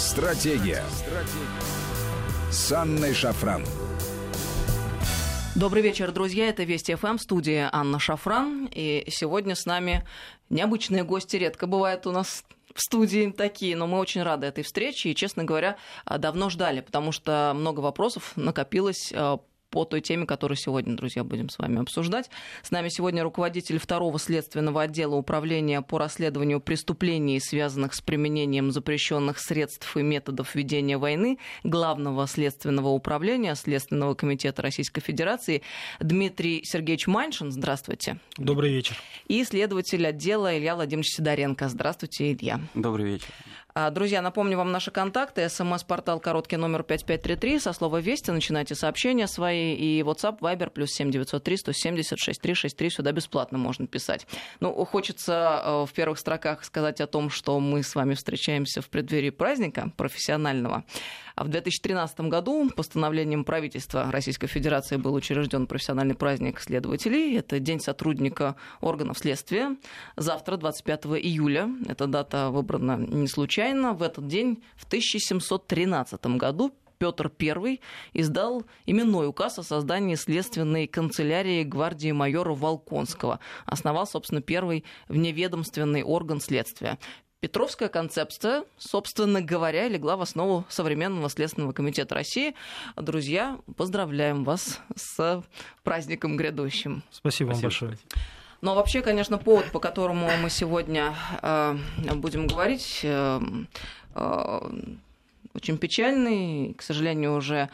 Стратегия. Стратегия. С Анной Шафран. Добрый вечер, друзья. Это Вести ФМ, студия Анна Шафран. И сегодня с нами необычные гости. Редко бывает у нас в студии такие, но мы очень рады этой встрече и, честно говоря, давно ждали, потому что много вопросов накопилось э, по той теме, которую сегодня, друзья, будем с вами обсуждать. С нами сегодня руководитель второго следственного отдела управления по расследованию преступлений, связанных с применением запрещенных средств и методов ведения войны, главного следственного управления Следственного комитета Российской Федерации Дмитрий Сергеевич Маньшин. Здравствуйте. Добрый вечер. И следователь отдела Илья Владимирович Сидоренко. Здравствуйте, Илья. Добрый вечер. А, друзья, напомню вам наши контакты. СМС-портал короткий номер 5533. Со слова «Вести» начинайте сообщения свои. И WhatsApp, Viber, плюс 7903 176 363. Сюда бесплатно можно писать. Ну, хочется э, в первых строках сказать о том, что мы с вами встречаемся в преддверии праздника профессионального. А в 2013 году постановлением правительства Российской Федерации был учрежден профессиональный праздник следователей. Это День сотрудника органов следствия. Завтра, 25 июля, эта дата выбрана не случайно. В этот день, в 1713 году, Петр I издал именной указ о создании следственной канцелярии гвардии майора Волконского. Основал, собственно, первый вневедомственный орган следствия. Петровская концепция, собственно говоря, легла в основу современного Следственного комитета России. Друзья, поздравляем вас с праздником грядущим. Спасибо, вам большое. Но вообще, конечно, повод, по которому мы сегодня э, будем говорить, э, э, очень печальный. К сожалению, уже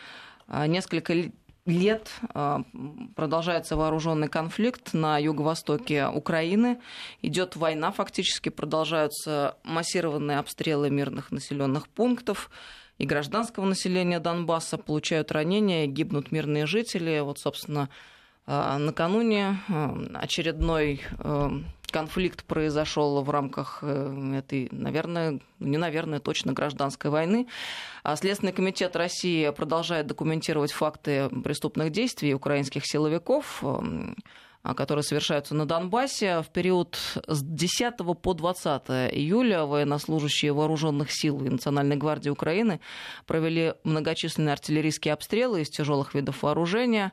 э, несколько лет а, продолжается вооруженный конфликт на юго-востоке Украины. Идет война, фактически продолжаются массированные обстрелы мирных населенных пунктов и гражданского населения Донбасса получают ранения, гибнут мирные жители. Вот, собственно, накануне а, очередной конфликт произошел в рамках э, этой, наверное, не наверное, точно гражданской войны. А Следственный комитет России продолжает документировать факты преступных действий украинских силовиков которые совершаются на Донбассе. В период с 10 по 20 июля военнослужащие вооруженных сил и Национальной гвардии Украины провели многочисленные артиллерийские обстрелы из тяжелых видов вооружения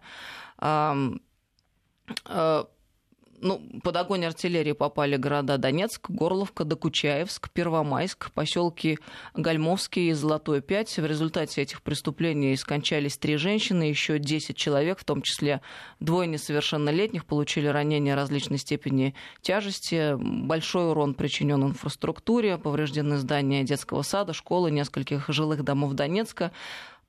ну, под огонь артиллерии попали города Донецк, Горловка, Докучаевск, Первомайск, поселки Гальмовский и Золотой 5. В результате этих преступлений скончались три женщины, еще 10 человек, в том числе двое несовершеннолетних, получили ранения различной степени тяжести. Большой урон причинен инфраструктуре, повреждены здания детского сада, школы, нескольких жилых домов Донецка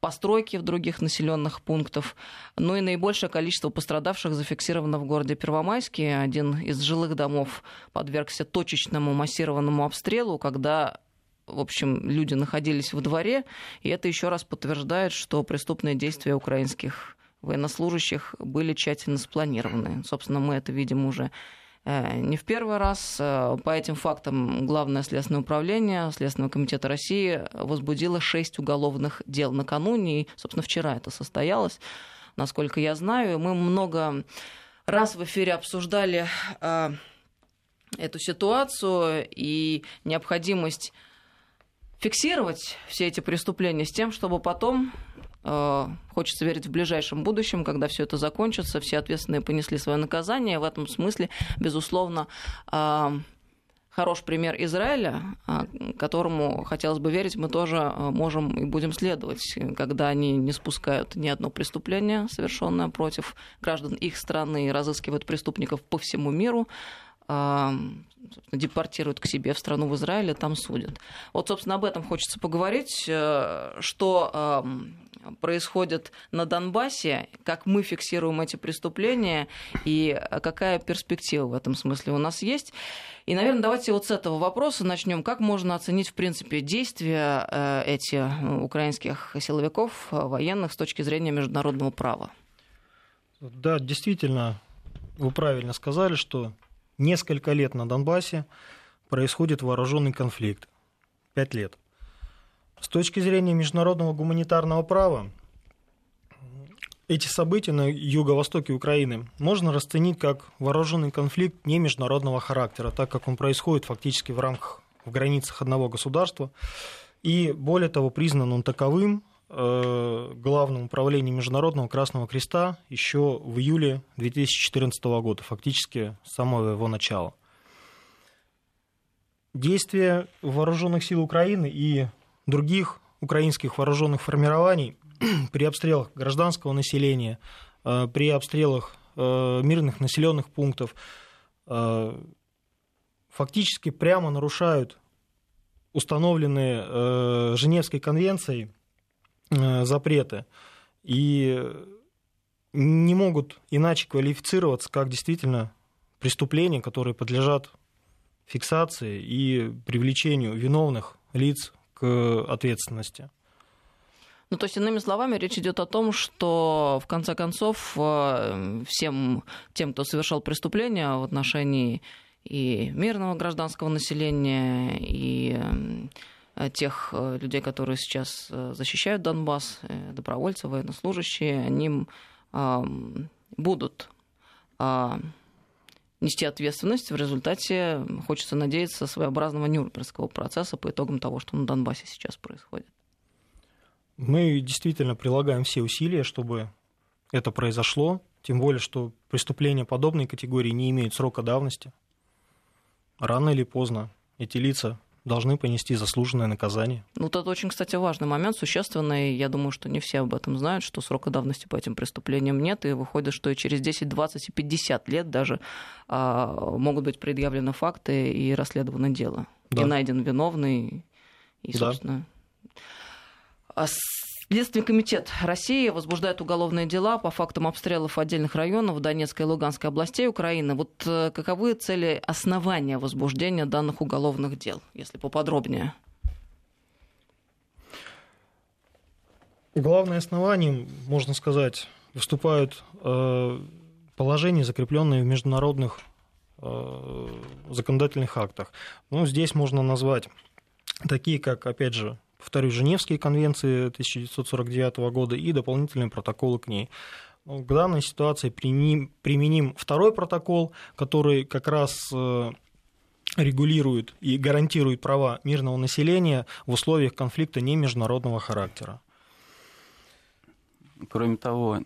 постройки в других населенных пунктах. Ну и наибольшее количество пострадавших зафиксировано в городе Первомайске. Один из жилых домов подвергся точечному массированному обстрелу, когда в общем, люди находились во дворе, и это еще раз подтверждает, что преступные действия украинских военнослужащих были тщательно спланированы. Собственно, мы это видим уже не в первый раз. Э, по этим фактам Главное следственное управление Следственного комитета России возбудило шесть уголовных дел накануне, и, собственно, вчера это состоялось, насколько я знаю. Мы много раз в эфире обсуждали э, эту ситуацию и необходимость фиксировать все эти преступления с тем, чтобы потом Э, хочется верить в ближайшем будущем, когда все это закончится, все ответственные понесли свое наказание. В этом смысле, безусловно, э, хорош пример Израиля, э, которому, хотелось бы верить, мы тоже можем и будем следовать, когда они не спускают ни одно преступление, совершенное против граждан их страны, и разыскивают преступников по всему миру, депортируют к себе в страну в Израиле, там судят. Вот, собственно, об этом хочется поговорить, что происходит на Донбассе, как мы фиксируем эти преступления и какая перспектива в этом смысле у нас есть. И, наверное, давайте вот с этого вопроса начнем. Как можно оценить, в принципе, действия э, этих украинских силовиков, э, военных, с точки зрения международного права? Да, действительно, вы правильно сказали, что несколько лет на Донбассе происходит вооруженный конфликт. Пять лет. С точки зрения международного гуманитарного права, эти события на юго-востоке Украины можно расценить как вооруженный конфликт не международного характера, так как он происходит фактически в рамках, в границах одного государства. И более того, признан он таковым Главным управлением Международного Красного Креста еще в июле 2014 года, фактически с самого его начала. Действия вооруженных сил Украины и других украинских вооруженных формирований при обстрелах гражданского населения, э, при обстрелах э, мирных населенных пунктов фактически прямо нарушают установленные э, Женевской конвенцией э, запреты и не могут иначе квалифицироваться как действительно преступления, которые подлежат фиксации и привлечению виновных лиц к ответственности. Ну, то есть, иными словами, речь идет о том, что, в конце концов, э, всем тем, кто совершал преступления в отношении и мирного гражданского населения, и э, тех э, людей, которые сейчас э, защищают Донбасс, добровольцы, военнослужащие, они будут а, нести ответственность в результате, хочется надеяться, своеобразного Нюрнбергского процесса по итогам того, что на Донбассе сейчас происходит. Мы действительно прилагаем все усилия, чтобы это произошло, тем более, что преступления подобной категории не имеют срока давности рано или поздно эти лица должны понести заслуженное наказание. Ну, это очень, кстати, важный момент, существенный. Я думаю, что не все об этом знают, что срока давности по этим преступлениям нет, и выходит, что и через 10, 20 и 50 лет даже а, могут быть предъявлены факты и расследовано дело. Да. И найден виновный, и, собственно... Да. Следственный комитет России возбуждает уголовные дела по фактам обстрелов отдельных районов Донецкой и Луганской областей Украины. Вот э, каковы цели основания возбуждения данных уголовных дел, если поподробнее? Главное основанием, можно сказать, выступают э, положения, закрепленные в международных э, законодательных актах. Ну, здесь можно назвать такие, как, опять же, повторюсь, Женевские конвенции 1949 года и дополнительные протоколы к ней. Ну, к данной ситуации применим, применим второй протокол, который как раз э, регулирует и гарантирует права мирного населения в условиях конфликта не международного характера. Кроме того,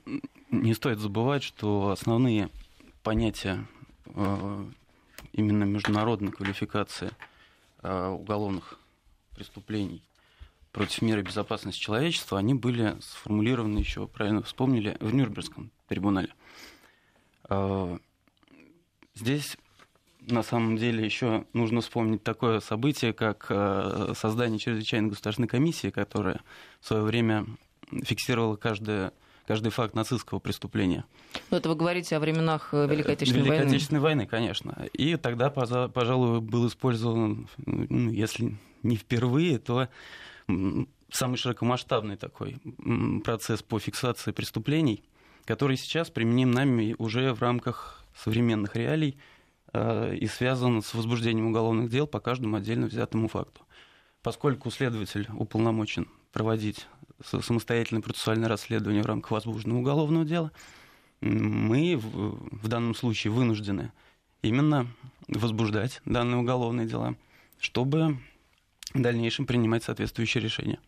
не стоит забывать, что основные понятия э, именно международной квалификации э, уголовных преступлений против меры безопасности человечества, они были сформулированы еще, правильно вспомнили, в Нюрнбергском трибунале. А, здесь на самом деле еще нужно вспомнить такое событие, как а, создание чрезвычайной государственной комиссии, которая в свое время фиксировала каждое каждый факт нацистского преступления. Но это вы говорите о временах э, Великой Отечественной Великой войны? Великой Отечественной войны, конечно. И тогда, пожалуй, был использован, ну, если не впервые, то самый широкомасштабный такой процесс по фиксации преступлений, который сейчас применим нами уже в рамках современных реалий э, и связан с возбуждением уголовных дел по каждому отдельно взятому факту. Поскольку следователь уполномочен проводить самостоятельное процессуальное расследование в рамках возбужденного уголовного дела, мы в данном случае вынуждены именно возбуждать данные уголовные дела, чтобы в дальнейшем принимать соответствующие решения.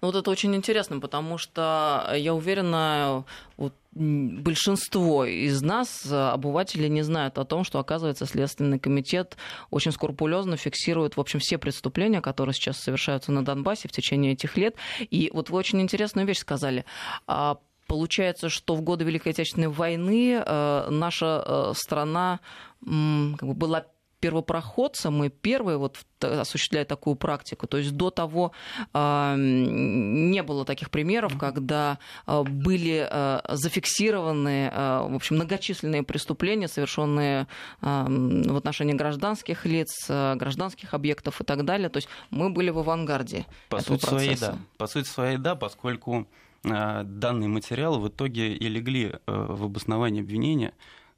Ну, вот это очень интересно, потому что я уверена, вот большинство из нас, обыватели, не знают о том, что, оказывается, Следственный комитет очень скрупулезно фиксирует, в общем, все преступления, которые сейчас совершаются на Донбассе в течение этих лет. И вот вы очень интересную вещь сказали. А, получается, что в годы Великой Отечественной войны э, наша э, страна была первопроходцем и первые вот осуществляют такую практику. То есть до того э, не было таких примеров, когда э, были э, зафиксированы в общем, многочисленные преступления, совершенные в отношении гражданских лиц, гражданских объектов и так далее. То есть мы были в авангарде По этого сути процесса. Своей, да. По сути своей, да, поскольку данные материалы в итоге и легли э, в обоснование обвинения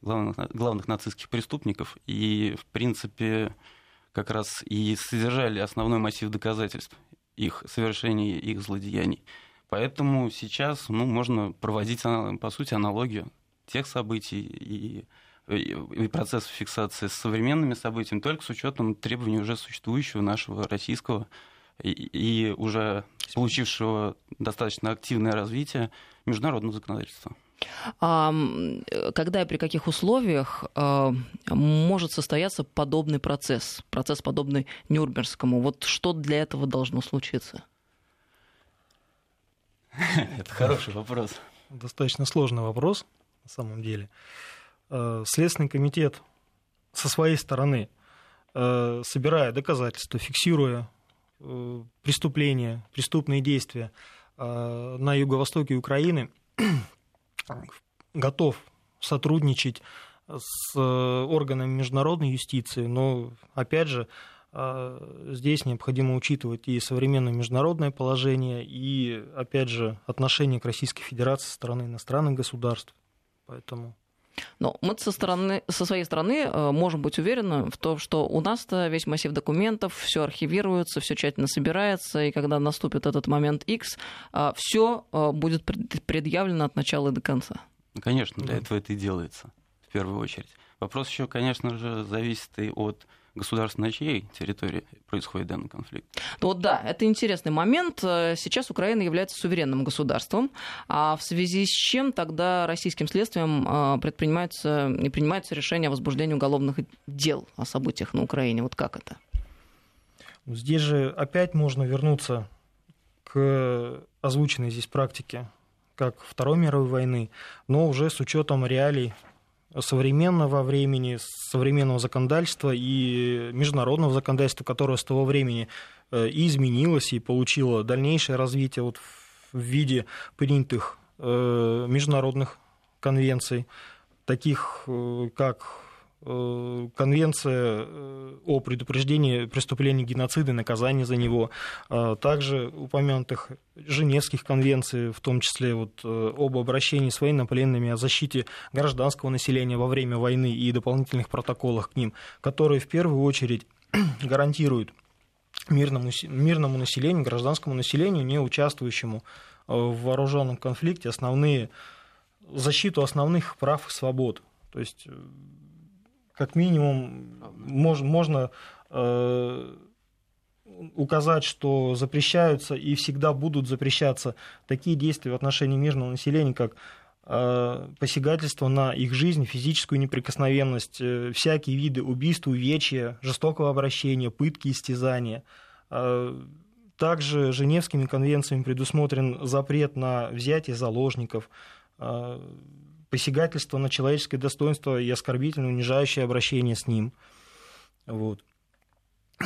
главных, главных нацистских преступников, и, в принципе, как раз и содержали основной массив доказательств их совершения, их злодеяний. Поэтому сейчас ну, можно проводить, по сути, аналогию тех событий и, и процесса фиксации с современными событиями, только с учетом требований уже существующего нашего российского и, и уже получившего достаточно активное развитие международного законодательства. Когда и при каких условиях а, может состояться подобный процесс, процесс подобный Нюрнбергскому? Вот что для этого должно случиться? Это хороший вопрос. Достаточно сложный вопрос, на самом деле. А, Следственный комитет со своей стороны, а, собирая доказательства, фиксируя э, преступления, преступные действия на юго-востоке Украины, готов сотрудничать с э, органами международной юстиции, но, опять же, э, здесь необходимо учитывать и современное международное положение, и, опять же, отношение к Российской Федерации со стороны иностранных государств. Поэтому но мы со, стороны, со своей стороны э, можем быть уверены в том, что у нас-то весь массив документов, все архивируется, все тщательно собирается, и когда наступит этот момент X, э, все э, будет предъявлено от начала и до конца. Ну, конечно, для да. этого это и делается в первую очередь. Вопрос еще, конечно же, зависит и от государств, на чьей территории происходит данный конфликт. Ну вот да, это интересный момент. Сейчас Украина является суверенным государством, а в связи с чем тогда российским следствием а, предпринимаются и принимаются решения о возбуждении уголовных дел о событиях на Украине? Вот как это? Здесь же опять можно вернуться к озвученной здесь практике как Второй мировой войны, но уже с учетом реалий современного времени, современного законодательства и международного законодательства, которое с того времени э, и изменилось, и получило дальнейшее развитие вот в виде принятых э, международных конвенций, таких э, как конвенция э, о предупреждении преступления геноцида и наказания за него, а также упомянутых Женевских конвенций, в том числе вот э, об обращении с военнопленными, о защите гражданского населения во время войны и дополнительных протоколах к ним, которые в первую очередь гарантируют мирному, мирному населению, гражданскому населению, не участвующему в вооруженном конфликте, основные, защиту основных прав и свобод. То есть как минимум мож, можно э, указать, что запрещаются и всегда будут запрещаться такие действия в отношении мирного населения, как э, посягательство на их жизнь, физическую неприкосновенность, э, всякие виды убийств, увечья, жестокого обращения, пытки, истязания. Э, также Женевскими конвенциями предусмотрен запрет на взятие заложников, э, посягательство на человеческое достоинство и оскорбительное, унижающее обращение с ним. Вот.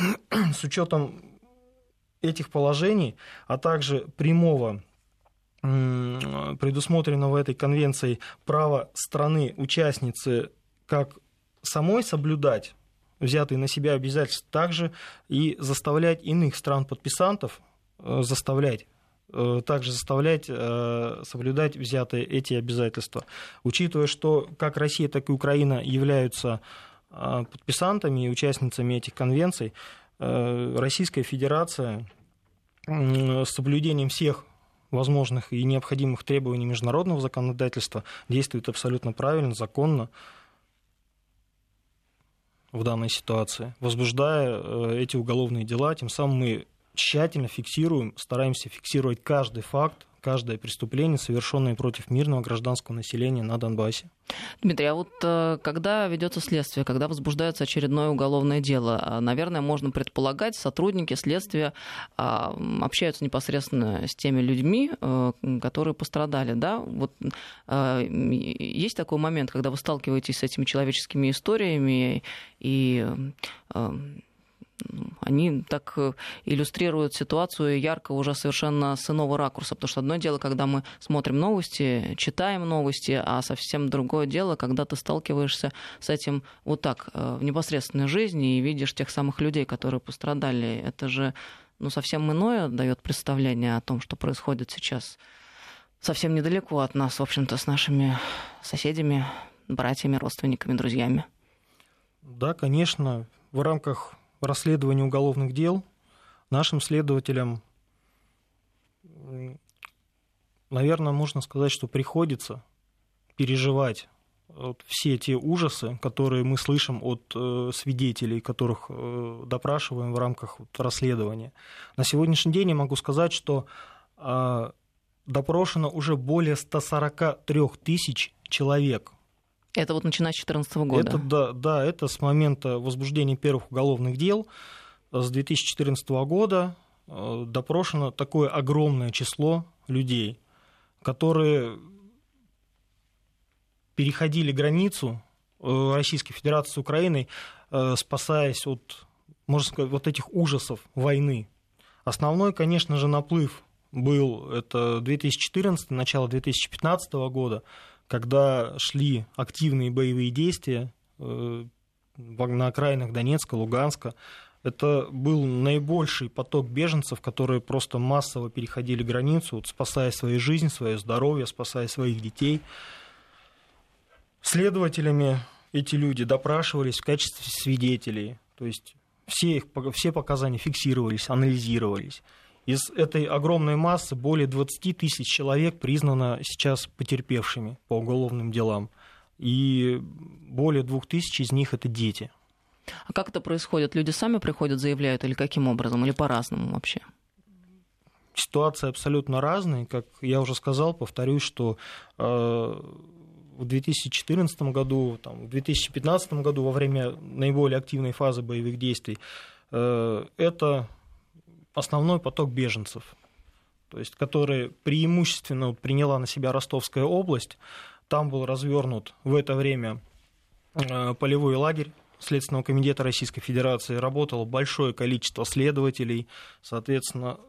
С учетом этих положений, а также прямого предусмотренного этой конвенцией права страны-участницы как самой соблюдать взятые на себя обязательства, также и заставлять иных стран-подписантов, э, заставлять также заставлять э, соблюдать взятые эти обязательства. Учитывая, что как Россия, так и Украина являются э, подписантами и участницами этих конвенций, Российская Федерация с соблюдением всех возможных и необходимых требований международного законодательства действует абсолютно правильно, законно в данной ситуации, возбуждая эти уголовные дела, тем самым мы тщательно фиксируем, стараемся фиксировать каждый факт, каждое преступление, совершенное против мирного гражданского населения на Донбассе. Дмитрий, а вот э, когда ведется следствие, когда возбуждается очередное уголовное дело, а, наверное, можно предполагать, сотрудники следствия а, общаются непосредственно с теми людьми, э, которые пострадали, да? Вот э, есть такой момент, когда вы сталкиваетесь с этими человеческими историями и они так э, иллюстрируют ситуацию ярко уже совершенно с иного ракурса. Потому что одно дело, когда мы смотрим новости, читаем новости, а совсем другое дело, когда ты сталкиваешься с этим вот так э, в непосредственной жизни и видишь тех самых людей, которые пострадали. Это же ну, совсем иное дает представление о том, что происходит сейчас совсем недалеко от нас, в общем-то, с нашими соседями, братьями, родственниками, друзьями. Да, конечно, в рамках расследовании уголовных дел нашим следователям, наверное, можно сказать, что приходится переживать вот все те ужасы, которые мы слышим от э, свидетелей, которых э, допрашиваем в рамках вот, расследования. На сегодняшний день я могу сказать, что э, допрошено уже более 143 тысяч человек. Это вот начиная с 2014 года? Это, да, да, это с момента возбуждения первых уголовных дел с 2014 года э, допрошено такое огромное число людей, которые переходили границу э, Российской Федерации с Украиной, э, спасаясь от, можно сказать, вот этих ужасов войны. Основной, конечно же, наплыв был это 2014, начало 2015 года, когда шли активные боевые действия э, на окраинах Донецка, Луганска. Это был наибольший поток беженцев, которые просто массово переходили границу, вот, спасая свою жизнь, свое здоровье, спасая своих детей. Следователями эти люди допрашивались в качестве свидетелей, то есть все, их, все показания фиксировались, анализировались. Из этой огромной массы более 20 тысяч человек признано сейчас потерпевшими по уголовным делам. И более двух тысяч из них это дети. А как это происходит? Люди сами приходят, заявляют, или каким образом, или по-разному вообще? Ситуация абсолютно разная. Как я уже сказал, повторюсь, что э, в 2014 году, там, в 2015 году, во время наиболее активной фазы боевых действий, э, это основной поток беженцев, то есть, который преимущественно приняла на себя Ростовская область. Там был развернут в это время э, полевой лагерь Следственного комитета Российской Федерации, работало большое количество следователей, соответственно,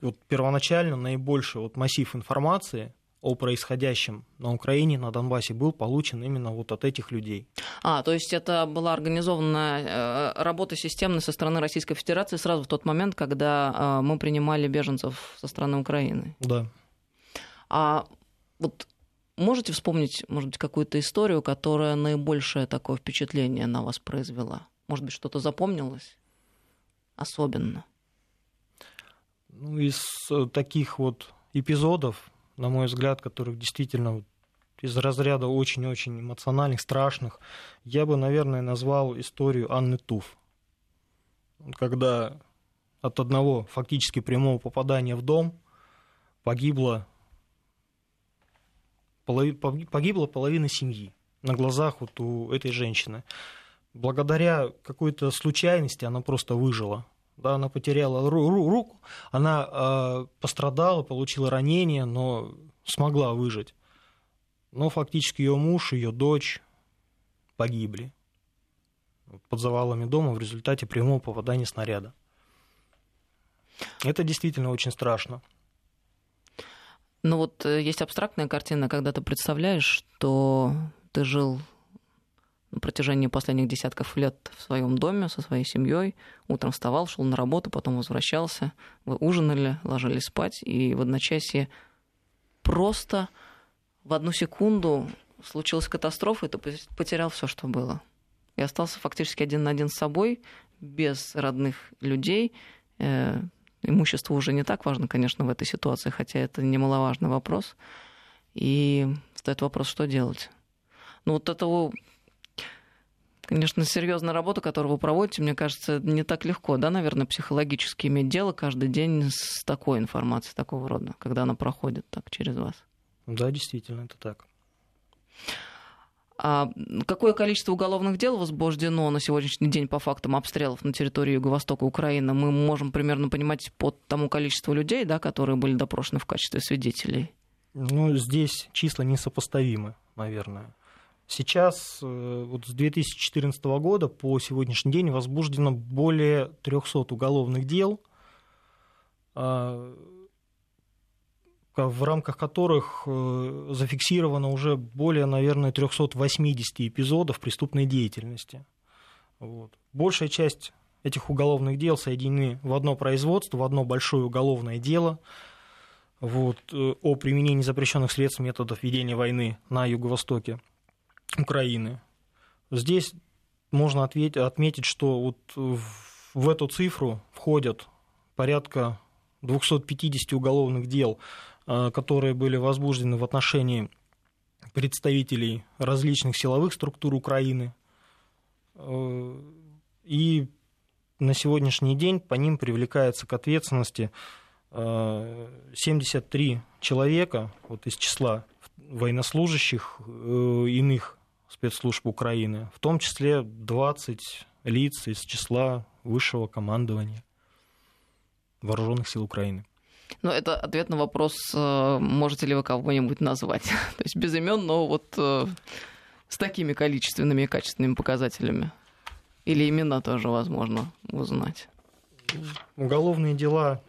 вот первоначально наибольший вот массив информации о происходящем на Украине, на Донбассе был получен именно вот от этих людей. А, то есть это была организована э, работа системная со стороны Российской Федерации сразу в тот момент, когда э, мы принимали беженцев со стороны Украины? Да. А вот можете вспомнить, может быть, какую-то историю, которая наибольшее такое впечатление на вас произвела? Может быть, что-то запомнилось особенно? Ну, из э, таких вот эпизодов, на мой взгляд, которых действительно из разряда очень-очень эмоциональных, страшных, я бы, наверное, назвал историю Анны Туф. Когда от одного фактически прямого попадания в дом погибла, погибла половина семьи на глазах вот у этой женщины. Благодаря какой-то случайности она просто выжила да, она потеряла руку, она э, пострадала, получила ранение, но смогла выжить. Но фактически ее муж, ее дочь погибли под завалами дома в результате прямого попадания снаряда. Это действительно очень страшно. Ну вот э, есть абстрактная картина, когда ты представляешь, что ты жил на протяжении последних десятков лет в своем доме со своей семьей. Утром вставал, шел на работу, потом возвращался. Вы ужинали, ложились спать, и в одночасье просто в одну секунду случилась катастрофа, и ты потерял все, что было. И остался фактически один на один с собой, без родных людей. Э, имущество уже не так важно, конечно, в этой ситуации, хотя это немаловажный вопрос. И стоит вопрос, что делать. Ну вот этого Конечно, серьезная работа, которую вы проводите, мне кажется, не так легко, да, наверное, психологически иметь дело каждый день с такой информацией, такого рода, когда она проходит так через вас. Да, действительно, это так. А какое количество уголовных дел возбуждено на сегодняшний день по фактам обстрелов на территории Юго-Востока Украины? Мы можем примерно понимать по тому количеству людей, да, которые были допрошены в качестве свидетелей. Ну, здесь числа несопоставимы, наверное. Сейчас, э, вот с 2014 года по сегодняшний день возбуждено более 300 уголовных дел, а, в рамках которых э, зафиксировано уже более, наверное, 380 эпизодов преступной деятельности. Вот. Большая часть этих уголовных дел соединены в одно производство, в одно большое уголовное дело вот, э, о применении запрещенных средств методов ведения войны на Юго-Востоке. Украины. Здесь можно ответить, отметить, что вот в эту цифру входят порядка 250 уголовных дел, э, которые были возбуждены в отношении представителей различных силовых структур Украины. И на сегодняшний день по ним привлекается к ответственности 73 человека вот из числа военнослужащих иных спецслужб Украины, в том числе 20 лиц из числа высшего командования вооруженных сил Украины. Но это ответ на вопрос, э, можете ли вы кого-нибудь назвать. То есть без имен, но вот э, с такими количественными и качественными показателями. Или имена тоже возможно узнать. Уголовные дела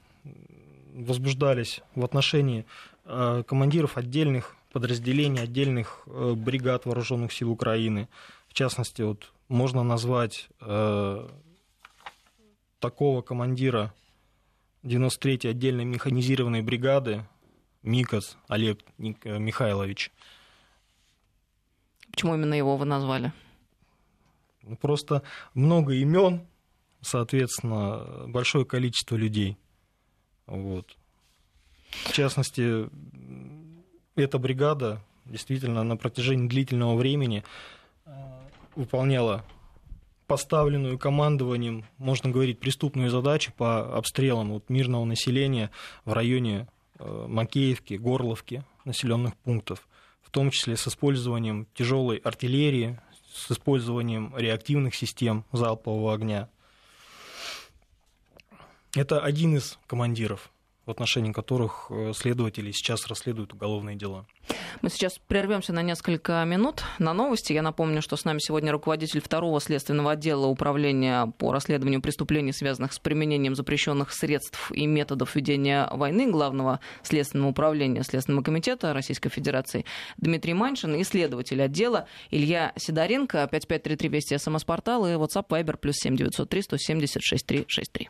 возбуждались в отношении э, командиров отдельных подразделений, отдельных бригад вооруженных сил Украины. В частности, вот можно назвать такого командира 93-й отдельной механизированной бригады Микас Олег э, Михайлович. Почему именно его вы назвали? Ну, просто много имен, соответственно, большое количество людей. Вот. В частности, эта бригада действительно на протяжении длительного времени э, выполняла поставленную командованием, можно говорить, преступную задачу по обстрелам вот, мирного населения в районе э, Макеевки, Горловки, населенных пунктов, в том числе с использованием тяжелой артиллерии, с использованием реактивных систем залпового огня. Это один из командиров в отношении которых э, следователи сейчас расследуют уголовные дела. Мы сейчас прервемся на несколько минут на новости. Я напомню, что с нами сегодня руководитель второго следственного отдела управления по расследованию преступлений, связанных с применением запрещенных средств и методов ведения войны Главного следственного управления Следственного комитета Российской Федерации Дмитрий Маншин и следователь отдела Илья Сидоренко. 5533 Вести СМС-портал и WhatsApp Viber плюс 7903 170 6363.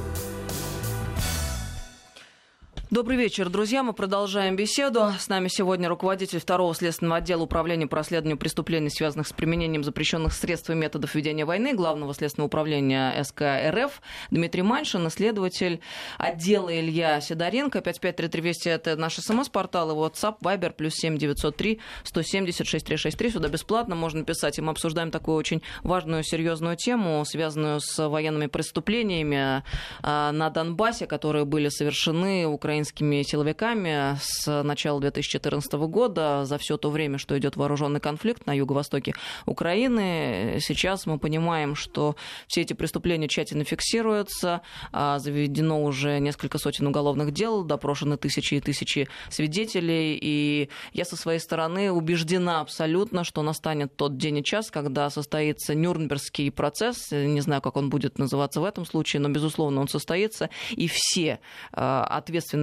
Добрый вечер, друзья. Мы продолжаем беседу. С нами сегодня руководитель второго следственного отдела управления по расследованию преступлений, связанных с применением запрещенных средств и методов ведения войны, главного следственного управления СК РФ Дмитрий Маншин, исследователь отдела Илья Сидоренко. 553320 это наш смс-портал и WhatsApp, Viber, плюс 7903 170 6363. Сюда бесплатно можно писать. И мы обсуждаем такую очень важную, серьезную тему, связанную с военными преступлениями а, на Донбассе, которые были совершены Украиной украинскими силовиками с начала 2014 года. За все то время, что идет вооруженный конфликт на юго-востоке Украины. Сейчас мы понимаем, что все эти преступления тщательно фиксируются, а, заведено уже несколько сотен уголовных дел, допрошены тысячи и тысячи свидетелей, и я со своей стороны убеждена абсолютно, что настанет тот день и час, когда состоится Нюрнбергский процесс, не знаю, как он будет называться в этом случае, но, безусловно, он состоится, и все а,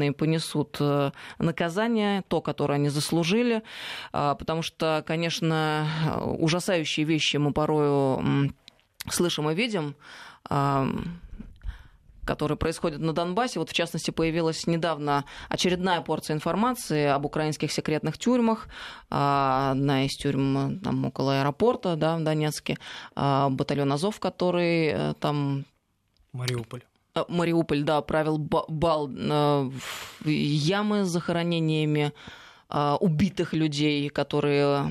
ответственные понесут э, наказание, то, которое они заслужили, а, потому что, конечно, ужасающие вещи мы порою слышим и видим которые происходят на Донбассе. Вот, в частности, появилась недавно очередная порция информации об украинских секретных тюрьмах. А, одна из тюрьм там, около аэропорта да, в Донецке. А, батальон Азов, который э, там... Мариуполь. Э, Мариуполь, да, правил бал э, ямы с захоронениями э, убитых людей, которые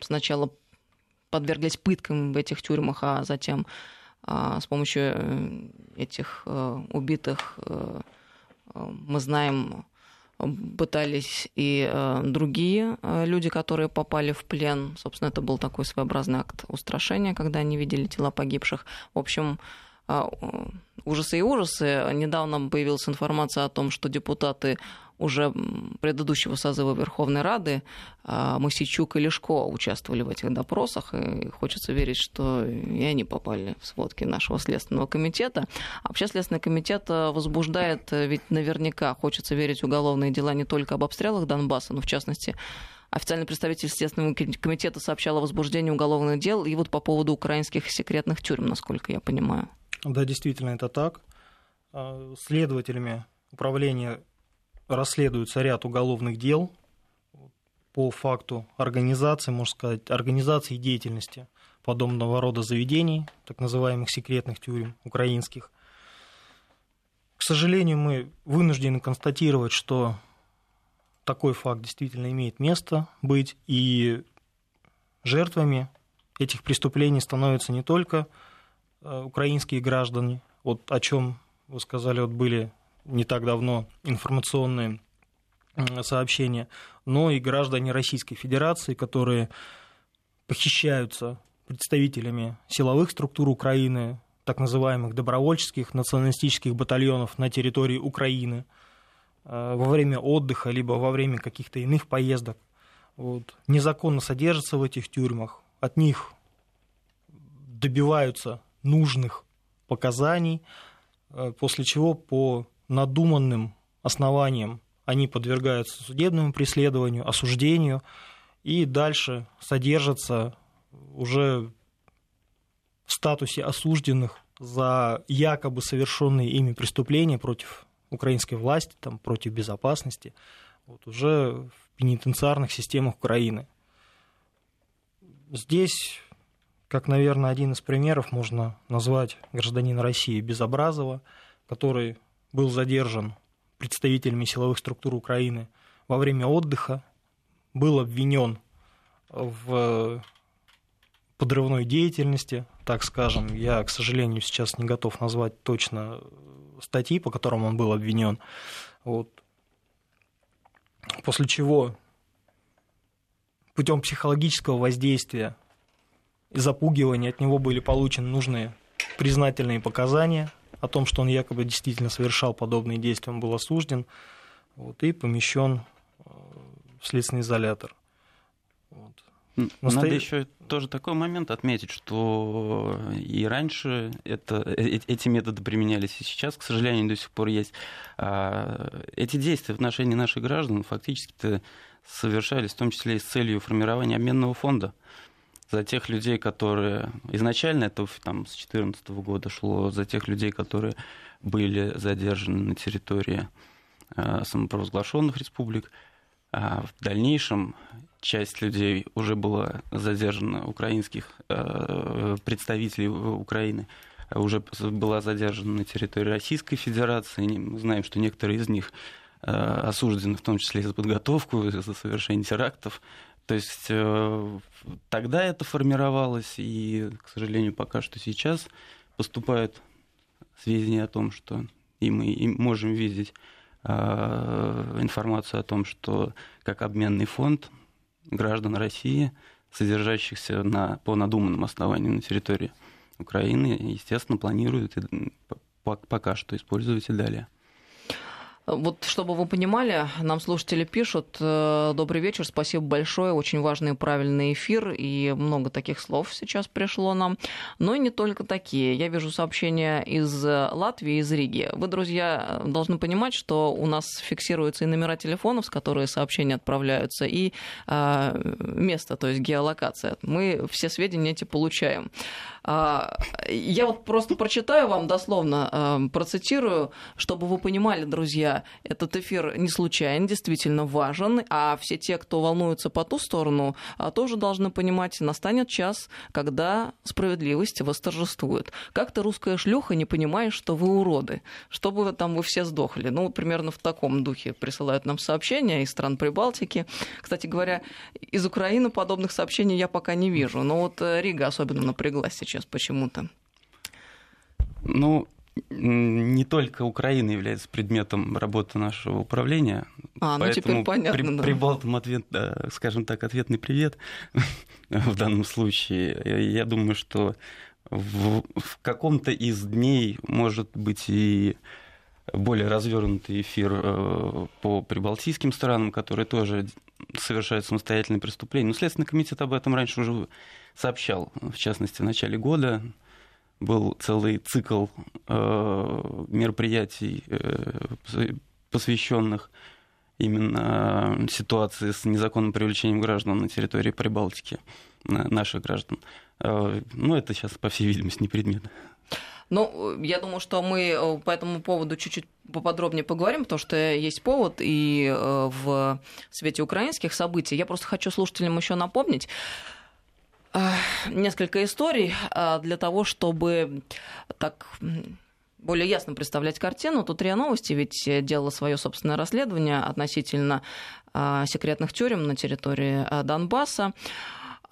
сначала подверглись пыткам в этих тюрьмах, а затем с помощью этих убитых, мы знаем, пытались и другие люди, которые попали в плен. Собственно, это был такой своеобразный акт устрашения, когда они видели тела погибших. В общем, ужасы и ужасы. Недавно появилась информация о том, что депутаты уже предыдущего созыва Верховной Рады а, Масичук и Лешко участвовали в этих допросах, и хочется верить, что и они попали в сводки нашего Следственного комитета. А вообще Следственный комитет возбуждает, ведь наверняка хочется верить уголовные дела не только об обстрелах Донбасса, но в частности Официальный представитель Следственного комитета сообщал о возбуждении уголовных дел и вот по поводу украинских секретных тюрьм, насколько я понимаю. Да, действительно, это так. А, следователями управления расследуется ряд уголовных дел по факту организации, можно сказать, организации деятельности подобного рода заведений, так называемых секретных тюрем украинских. К сожалению, мы вынуждены констатировать, что такой факт действительно имеет место быть, и жертвами этих преступлений становятся не только украинские граждане, вот о чем вы сказали, вот были не так давно информационные сообщения, но и граждане Российской Федерации, которые похищаются представителями силовых структур Украины, так называемых добровольческих националистических батальонов на территории Украины э, во время отдыха, либо во время каких-то иных поездок. Вот. Незаконно содержатся в этих тюрьмах, от них добиваются нужных показаний, э, после чего по надуманным основаниям они подвергаются судебному преследованию, осуждению и дальше содержатся уже в статусе осужденных за якобы совершенные ими преступления против украинской власти, там, против безопасности, вот, уже в пенитенциарных системах Украины. Здесь, как, наверное, один из примеров можно назвать гражданина России Безобразова, который был задержан представителями силовых структур Украины во время отдыха, был обвинен в подрывной деятельности, так скажем. Я, к сожалению, сейчас не готов назвать точно статьи, по которым он был обвинен. Вот. После чего путем психологического воздействия и запугивания от него были получены нужные признательные показания о том, что он якобы действительно совершал подобные действия, он был осужден вот, и помещен э, в следственный изолятор. Настоя... Надо еще тоже такой момент отметить, что и раньше это, э, эти методы применялись, и сейчас, к сожалению, до сих пор есть. А, эти действия в отношении наших граждан фактически совершались в том числе и с целью формирования обменного фонда за тех людей, которые изначально это там, с 2014 года шло, за тех людей, которые были задержаны на территории а, самопровозглашенных республик. А в дальнейшем часть людей уже была задержана, украинских э, представителей Украины уже была задержана на территории Российской Федерации. Мы знаем, что некоторые из них э, осуждены, в том числе за подготовку, за совершение терактов. То есть э, тогда это формировалось, и, к сожалению, пока что сейчас поступают сведения о том, что и мы можем видеть информацию о том, что как обменный фонд граждан России, содержащихся на, по надуманным основаниям на территории Украины, естественно, планируют и пока что использовать и далее. Вот, чтобы вы понимали, нам слушатели пишут, э, добрый вечер, спасибо большое, очень важный и правильный эфир, и много таких слов сейчас пришло нам, но и не только такие. Я вижу сообщения из Латвии, из Риги. Вы, друзья, должны понимать, что у нас фиксируются и номера телефонов, с которых сообщения отправляются, и э, место, то есть геолокация. Мы все сведения эти получаем. А, я вот просто прочитаю вам дословно, э, процитирую, чтобы вы понимали, друзья, этот эфир не случайен, действительно важен, а все те, кто волнуется по ту сторону, а, тоже должны понимать, настанет час, когда справедливость восторжествует. Как то русская шлюха не понимаешь, что вы уроды, чтобы там вы все сдохли. Ну, примерно в таком духе присылают нам сообщения из стран Прибалтики. Кстати говоря, из Украины подобных сообщений я пока не вижу, но вот э, Рига особенно напряглась сейчас сейчас почему-то? Ну, не только Украина является предметом работы нашего управления. А, ну теперь понятно. При, да. Прибалтам ответ, скажем так, ответный привет в данном случае. Я думаю, что в, в каком-то из дней может быть и более развернутый эфир э, по прибалтийским странам, которые тоже совершают самостоятельные преступления. Но Следственный комитет об этом раньше уже сообщал, в частности, в начале года был целый цикл э, мероприятий, э, посвященных именно ситуации с незаконным привлечением граждан на территории Прибалтики, наших граждан. Ну, это сейчас, по всей видимости, не предмет ну, я думаю, что мы э, по этому поводу чуть-чуть поподробнее поговорим, потому что есть повод и э, в свете украинских событий. Я просто хочу слушателям еще напомнить э, несколько историй для того, чтобы так более ясно представлять картину. Тут РИА Новости ведь делала свое собственное расследование относительно секретных тюрем на территории Донбасса.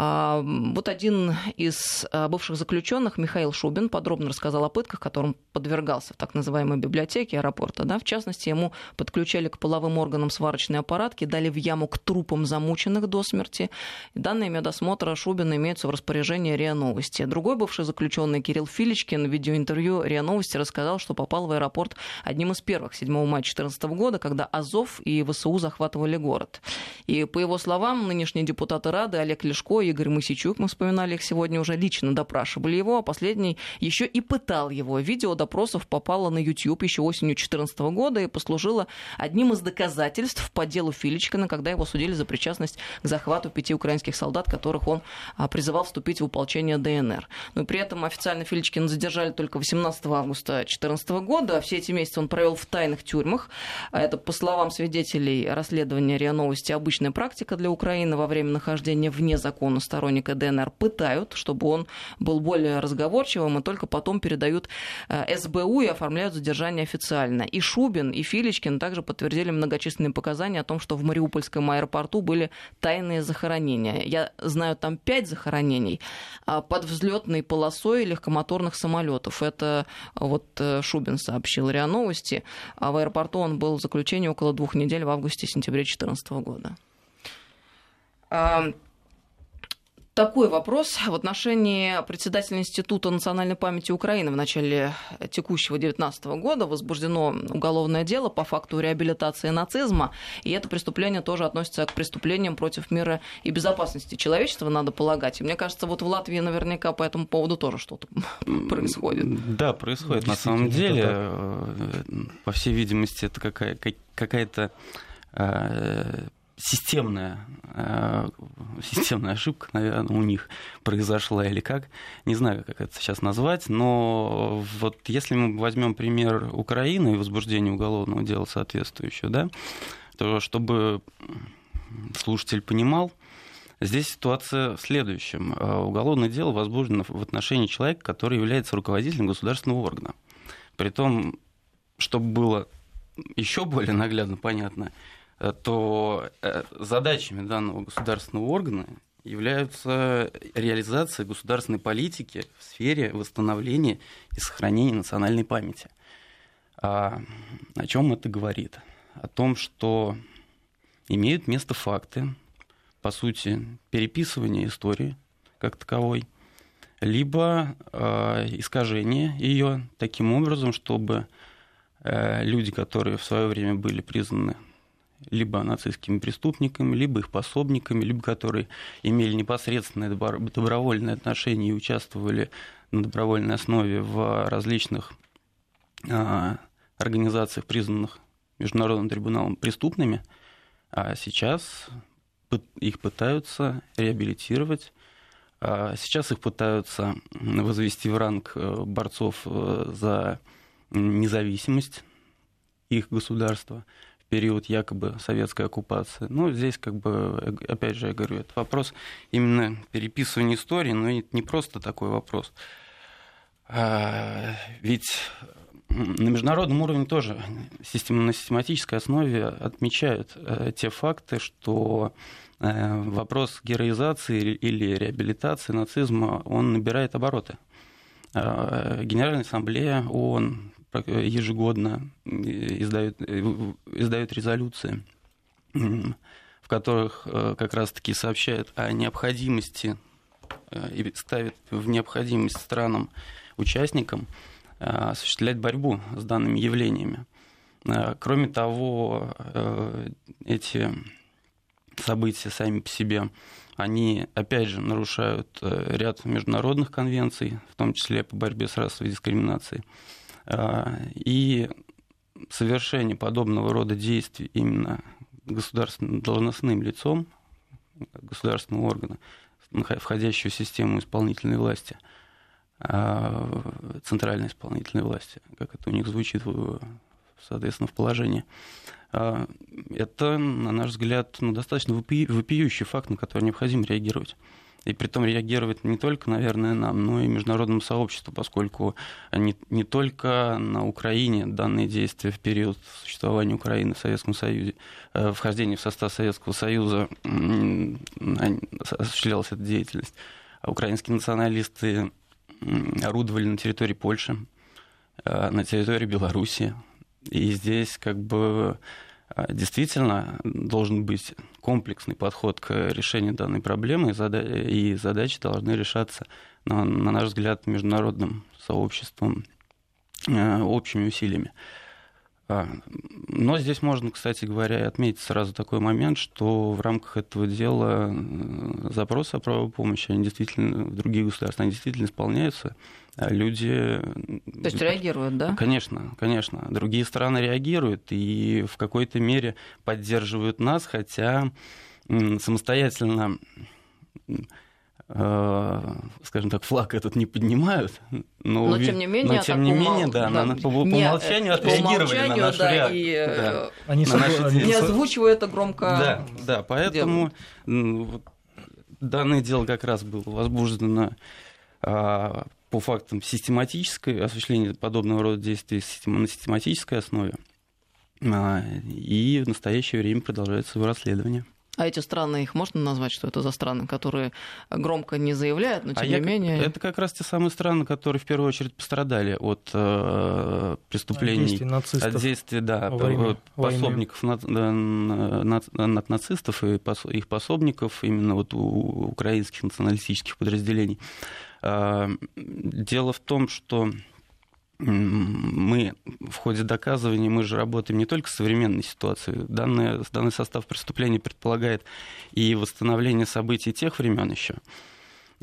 А, вот один из а, бывших заключенных, Михаил Шубин, подробно рассказал о пытках, которым подвергался в так называемой библиотеке аэропорта. Да? В частности, ему подключали к половым органам сварочный аппарат, кидали в яму к трупам замученных до смерти. Данные медосмотра Шубина имеются в распоряжении РИА Новости. Другой бывший заключенный Кирилл Филичкин в видеоинтервью РИА Новости рассказал, что попал в аэропорт одним из первых 7 мая 2014 года, когда Азов и ВСУ захватывали город. И по его словам, нынешние депутаты Рады Олег Лешко и Игорь Масичук, мы вспоминали их сегодня, уже лично допрашивали его, а последний еще и пытал его. Видео допросов попало на YouTube еще осенью 2014 года и послужило одним из доказательств по делу Филичкина, когда его судили за причастность к захвату пяти украинских солдат, которых он а, призывал вступить в ополчение ДНР. Но при этом официально Филичкина задержали только 18 августа 2014 года. А все эти месяцы он провел в тайных тюрьмах. Это, по словам свидетелей расследования РИА Новости, обычная практика для Украины во время нахождения вне закона сторонника ДНР пытают, чтобы он был более разговорчивым, и только потом передают э, СБУ и оформляют задержание официально. И Шубин, и Филичкин также подтвердили многочисленные показания о том, что в Мариупольском аэропорту были тайные захоронения. Я знаю там пять захоронений а под взлетной полосой легкомоторных самолетов. Это вот э, Шубин сообщил РИА Новости. А в аэропорту он был в заключении около двух недель в августе-сентябре 2014 года такой вопрос в отношении председателя Института национальной памяти Украины в начале текущего 2019 года возбуждено уголовное дело по факту реабилитации нацизма, и это преступление тоже относится к преступлениям против мира и безопасности человечества, надо полагать. И мне кажется, вот в Латвии наверняка по этому поводу тоже что-то происходит. Да, происходит на самом деле. Э, по всей видимости, это какая- какая-то э, системная, э, системная ошибка, наверное, у них произошла или как. Не знаю, как это сейчас назвать, но вот если мы возьмем пример Украины и возбуждение уголовного дела соответствующего, да, то чтобы слушатель понимал, Здесь ситуация в следующем. Э, уголовное дело возбуждено в отношении человека, который является руководителем государственного органа. Притом, чтобы было еще более наглядно понятно, то э, задачами данного государственного органа являются реализация государственной политики в сфере восстановления и сохранения национальной памяти. А о чем это говорит? О том, что имеют место факты, по сути, переписывания истории как таковой, либо э, искажение ее таким образом, чтобы э, люди, которые в свое время были признаны либо нацистскими преступниками, либо их пособниками, либо которые имели непосредственное добровольное отношение и участвовали на добровольной основе в различных а, организациях, признанных Международным трибуналом преступными, а сейчас их пытаются реабилитировать, а сейчас их пытаются возвести в ранг э, борцов э, за независимость их государства период якобы советской оккупации. Ну, здесь, как бы, опять же, я говорю, это вопрос именно переписывания истории, но это не просто такой вопрос. А, ведь на международном уровне тоже на систематической основе отмечают э, те факты, что э, вопрос героизации или реабилитации нацизма, он набирает обороты. А, Генеральная ассамблея ООН ежегодно издают, издают резолюции, в которых э, как раз-таки сообщают о необходимости э, и ставят в необходимость странам, участникам э, осуществлять борьбу с данными явлениями. Кроме того, эти события сами по себе, они, опять же, нарушают ряд международных конвенций, в том числе по борьбе с расовой дискриминацией. А, и совершение подобного рода действий именно государственным должностным лицом государственного органа, входящего в систему исполнительной власти, а, центральной исполнительной власти, как это у них звучит, соответственно, в положении. А, это, на наш взгляд, ну, достаточно вопиющий факт, на который необходимо реагировать. И при том реагировать не только, наверное, нам, но и международному сообществу, поскольку не, не только на Украине данные действия в период существования Украины в Советском Союзе, э, вхождения в состав Советского Союза осуществлялась эта деятельность. А украинские националисты орудовали на территории Польши, э, на территории Белоруссии. И здесь как бы э, действительно должен быть комплексный подход к решению данной проблемы, и задачи должны решаться, на наш взгляд, международным сообществом э, общими усилиями. А, но здесь можно, кстати говоря, отметить сразу такой момент, что в рамках этого дела запросы о правовой помощи, они действительно в других государствах, они действительно исполняются. Люди... То есть реагируют, да? Конечно, конечно. Другие страны реагируют и в какой-то мере поддерживают нас, хотя самостоятельно Э, скажем так, флаг этот не поднимают. Но, но тем не менее, но, тем не менее да, да, на, по, по умолчанию отреагировали на нашу да, реакцию. И, да, они на наши не озвучивая это громко. Да, да поэтому вот, данное дело как раз было возбуждено а, по фактам систематической осуществления подобного рода действий на систематической основе. А, и в настоящее время продолжается его расследование. А эти страны, их можно назвать, что это за страны, которые громко не заявляют, но тем а не я, менее... Это как раз те самые страны, которые в первую очередь пострадали от э, преступлений, от действий, нацистов от действий да, время пособников над, над, над нацистов и пос, их пособников, именно вот у украинских националистических подразделений. Э, дело в том, что мы в ходе доказывания, мы же работаем не только с современной ситуацией. Данный, данный состав преступлений предполагает и восстановление событий тех времен еще,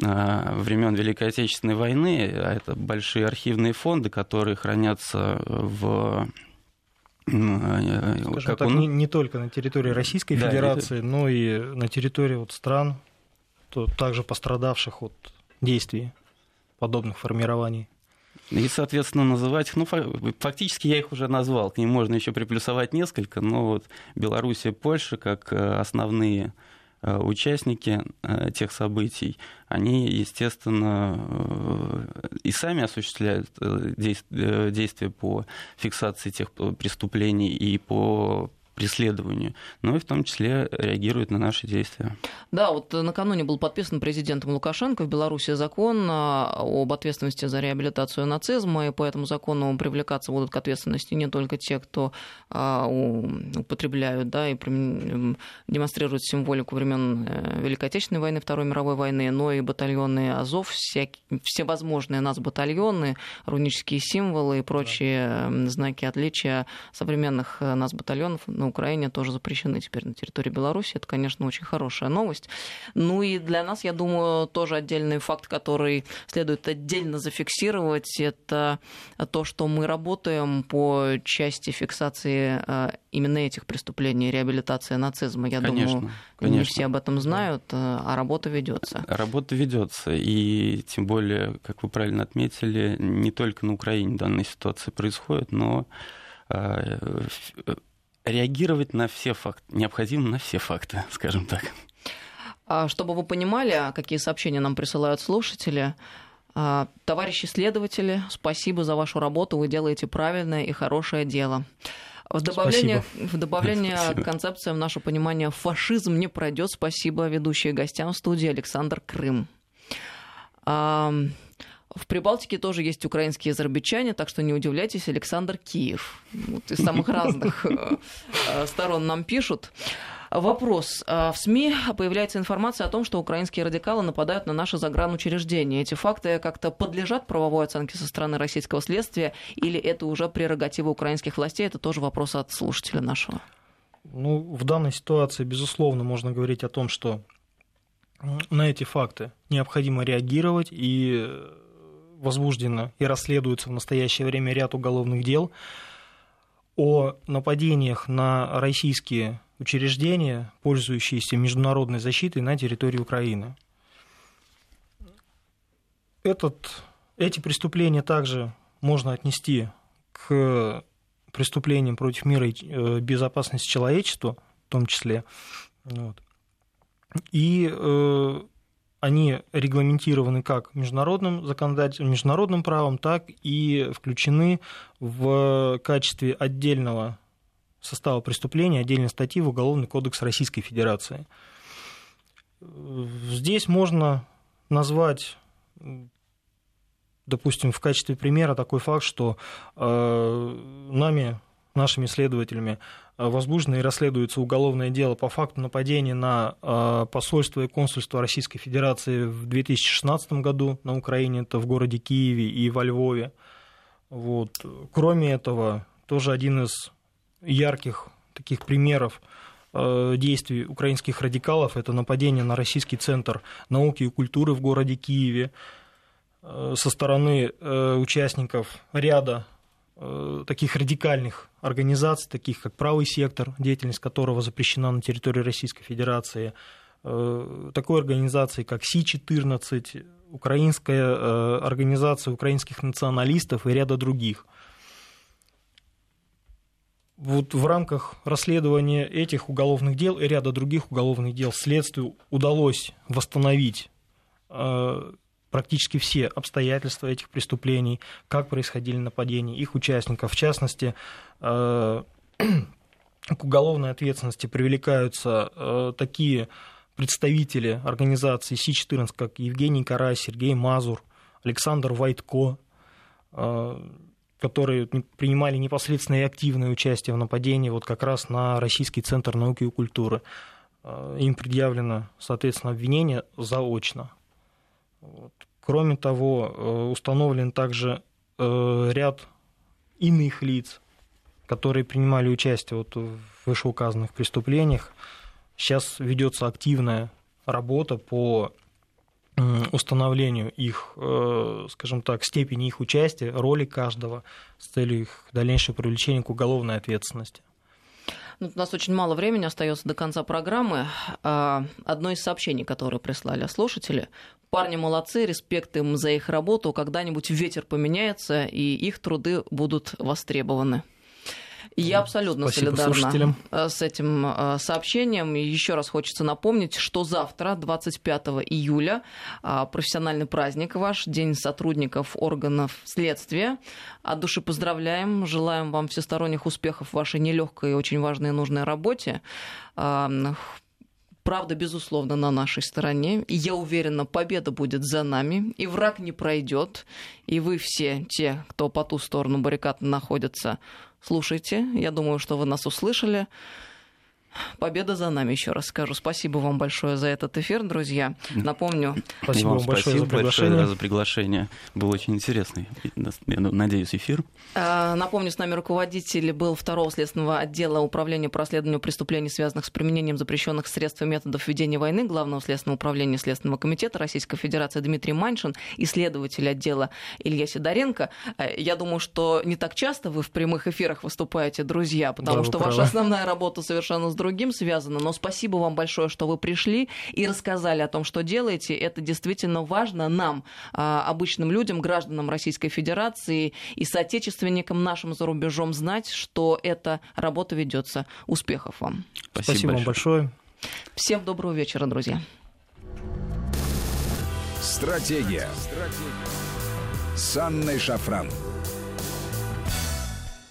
а, времен Великой Отечественной войны. А это большие архивные фонды, которые хранятся в Скажем как так, он... не, не только на территории Российской да, Федерации, это... но и на территории вот стран, то также пострадавших от действий подобных формирований. И, соответственно, называть ну, фактически я их уже назвал, к ним можно еще приплюсовать несколько, но вот Белоруссия, Польша, как э, основные э, участники э, тех событий, они, естественно, и сами осуществляют действия по фиксации тех преступлений и по преследованию, но и в том числе реагирует на наши действия. Да, вот накануне был подписан президентом Лукашенко в Беларуси закон а, об ответственности за реабилитацию нацизма, и по этому закону привлекаться будут к ответственности не только те, кто а, употребляют да, и демонстрируют символику времен э, Великой Отечественной войны, Второй мировой войны, но и батальоны Азов, всякие, всевозможные нас батальоны, рунические символы и прочие да. знаки отличия современных э, нас батальонов, ну, Украине тоже запрещены теперь на территории Беларуси. Это, конечно, очень хорошая новость. Ну и для нас, я думаю, тоже отдельный факт, который следует отдельно зафиксировать, это то, что мы работаем по части фиксации э, именно этих преступлений, реабилитации нацизма. Я конечно, думаю, конечно. не все об этом знают, э, а работа ведется. Работа ведется, и тем более, как вы правильно отметили, не только на Украине данная ситуация происходит, но э, реагировать на все факты, необходимо на все факты, скажем так. А чтобы вы понимали, какие сообщения нам присылают слушатели, а, товарищи следователи, спасибо за вашу работу, вы делаете правильное и хорошее дело. В добавление, в добавление к концепции в наше понимание фашизм не пройдет. Спасибо ведущие гостям в студии Александр Крым. В Прибалтике тоже есть украинские азербайджане, так что не удивляйтесь, Александр Киев. Вот из самых разных э, э, сторон нам пишут. Вопрос. Э, в СМИ появляется информация о том, что украинские радикалы нападают на наши загранучреждения. Эти факты как-то подлежат правовой оценке со стороны российского следствия или это уже прерогатива украинских властей? Это тоже вопрос от слушателя нашего. Ну, в данной ситуации, безусловно, можно говорить о том, что на эти факты необходимо реагировать и возбуждено и расследуется в настоящее время ряд уголовных дел о нападениях на российские учреждения, пользующиеся международной защитой на территории Украины. Этот, эти преступления также можно отнести к преступлениям против мира и э, безопасности человечества, в том числе. Вот. И э, они регламентированы как международным законодательством, международным правом, так и включены в качестве отдельного состава преступления, отдельной статьи в Уголовный кодекс Российской Федерации. Здесь можно назвать, допустим, в качестве примера такой факт, что э, нами, нашими следователями, возбуждено и расследуется уголовное дело по факту нападения на э, посольство и консульство Российской Федерации в 2016 году на Украине, это в городе Киеве и во Львове. Вот. Кроме этого, тоже один из ярких таких примеров э, действий украинских радикалов. Это нападение на Российский центр науки и культуры в городе Киеве э, со стороны э, участников ряда таких радикальных организаций, таких как «Правый сектор», деятельность которого запрещена на территории Российской Федерации, такой организации, как Си-14, Украинская организация украинских националистов и ряда других – вот в рамках расследования этих уголовных дел и ряда других уголовных дел следствию удалось восстановить э, практически все обстоятельства этих преступлений, как происходили нападения, их участников. В частности, э, к уголовной ответственности привлекаются э, такие представители организации Си-14, как Евгений Карай, Сергей Мазур, Александр Вайтко, которые принимали непосредственное и активное участие в нападении вот как раз на Российский центр науки и культуры. Э, им предъявлено, соответственно, обвинение заочно. Вот. Кроме того, э, установлен также э, ряд иных лиц, которые принимали участие вот в вышеуказанных преступлениях. Сейчас ведется активная работа по установлению их, э, скажем так, степени их участия, роли каждого с целью их дальнейшего привлечения к уголовной ответственности. Ну, у нас очень мало времени остается до конца программы. А, одно из сообщений, которое прислали слушатели. Парни молодцы, респект им за их работу. Когда-нибудь ветер поменяется, и их труды будут востребованы. Я абсолютно Спасибо солидарна э, с этим э, сообщением. И еще раз хочется напомнить, что завтра, 25 июля, э, профессиональный праздник ваш, День сотрудников органов следствия. От души поздравляем, желаем вам всесторонних успехов в вашей нелегкой и очень важной и нужной работе правда, безусловно, на нашей стороне. И я уверена, победа будет за нами, и враг не пройдет. И вы все, те, кто по ту сторону баррикад находятся, слушайте. Я думаю, что вы нас услышали. Победа за нами, еще раз скажу. Спасибо вам большое за этот эфир, друзья. Напомню. Спасибо вам большое за приглашение. Большое за приглашение. Был очень интересный, я надеюсь, эфир. А, напомню, с нами руководитель был второго следственного отдела Управления по расследованию преступлений, связанных с применением запрещенных средств и методов ведения войны Главного следственного управления Следственного комитета Российской Федерации Дмитрий Маншин, исследователь отдела Илья Сидоренко. Э, я думаю, что не так часто вы в прямых эфирах выступаете, друзья, потому да, что ваша основная работа совершенно с другим другим связано, но спасибо вам большое, что вы пришли и рассказали о том, что делаете. Это действительно важно нам, а, обычным людям, гражданам Российской Федерации и соотечественникам нашим за рубежом знать, что эта работа ведется. Успехов вам. Спасибо, спасибо вам большое. Всем доброго вечера, друзья. Стратегия. Стратегия. С Анной Шафран.